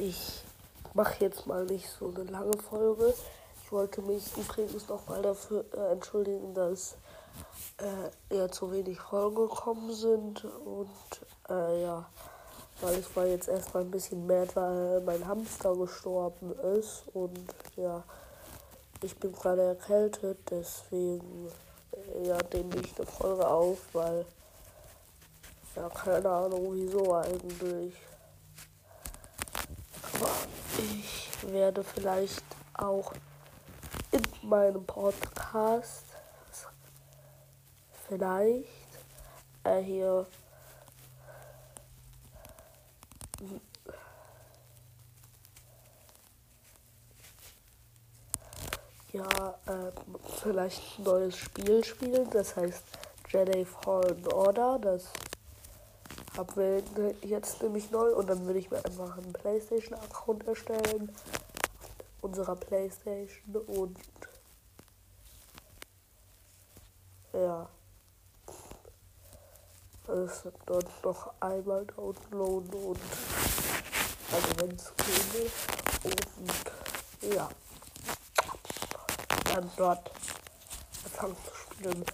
Ich mache jetzt mal nicht so eine lange Folge. Ich wollte mich übrigens noch mal dafür äh, entschuldigen, dass äh, eher zu wenig Folgen gekommen sind. Und äh, ja, weil ich war jetzt erstmal ein bisschen mad, weil mein Hamster gestorben ist. Und ja, ich bin gerade erkältet, deswegen äh, ja, nehme ich eine Folge auf, weil ja, keine Ahnung wieso eigentlich. Aber ich werde vielleicht auch in meinem Podcast vielleicht äh, hier ja äh, vielleicht ein neues Spiel spielen, das heißt Jedi Fallen Order, das wir jetzt nämlich neu und dann würde ich mir einfach einen PlayStation-Account erstellen. Unserer PlayStation und ja. Es dort noch einmal downloaden und also wenn es geht und ja dann dort anfangen zu spielen.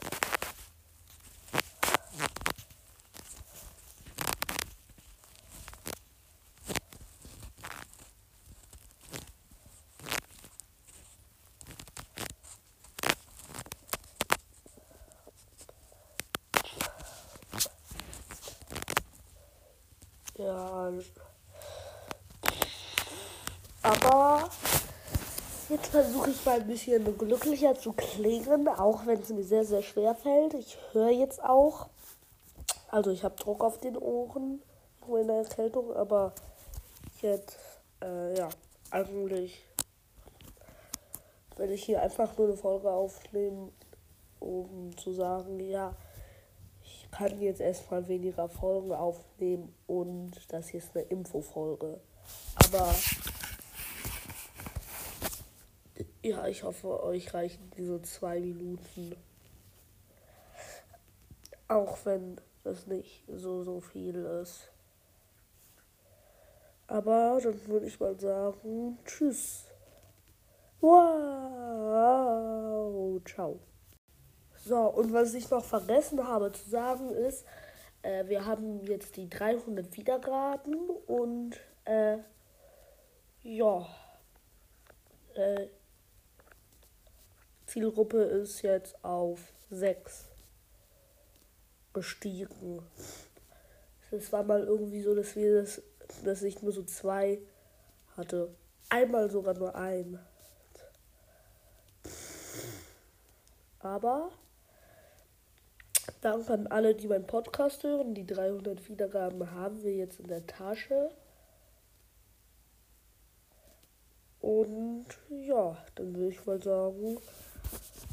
Ja. Aber jetzt versuche ich mal ein bisschen glücklicher zu klingen, auch wenn es mir sehr, sehr schwer fällt. Ich höre jetzt auch. Also ich habe Druck auf den Ohren in der Erkältung, aber jetzt, äh, ja, eigentlich werde ich hier einfach nur eine Folge aufnehmen, um zu sagen, ja, kann jetzt erstmal weniger Folgen aufnehmen und das hier ist eine Infofolge. Aber ja, ich hoffe, euch reichen diese zwei Minuten. Auch wenn das nicht so, so viel ist. Aber dann würde ich mal sagen, tschüss. Wow, ciao. So, und was ich noch vergessen habe zu sagen ist, äh, wir haben jetzt die 300 Wiedergaben und äh, ja, äh, Zielgruppe ist jetzt auf 6 gestiegen. Es war mal irgendwie so, dass wir das, dass ich nur so zwei hatte. Einmal sogar nur ein. Aber Danke an alle, die meinen Podcast hören. Die 300 Wiedergaben haben wir jetzt in der Tasche. Und ja, dann würde ich mal sagen,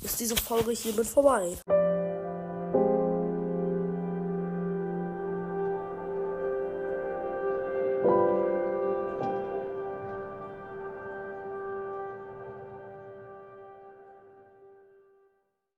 ist diese Folge hiermit vorbei.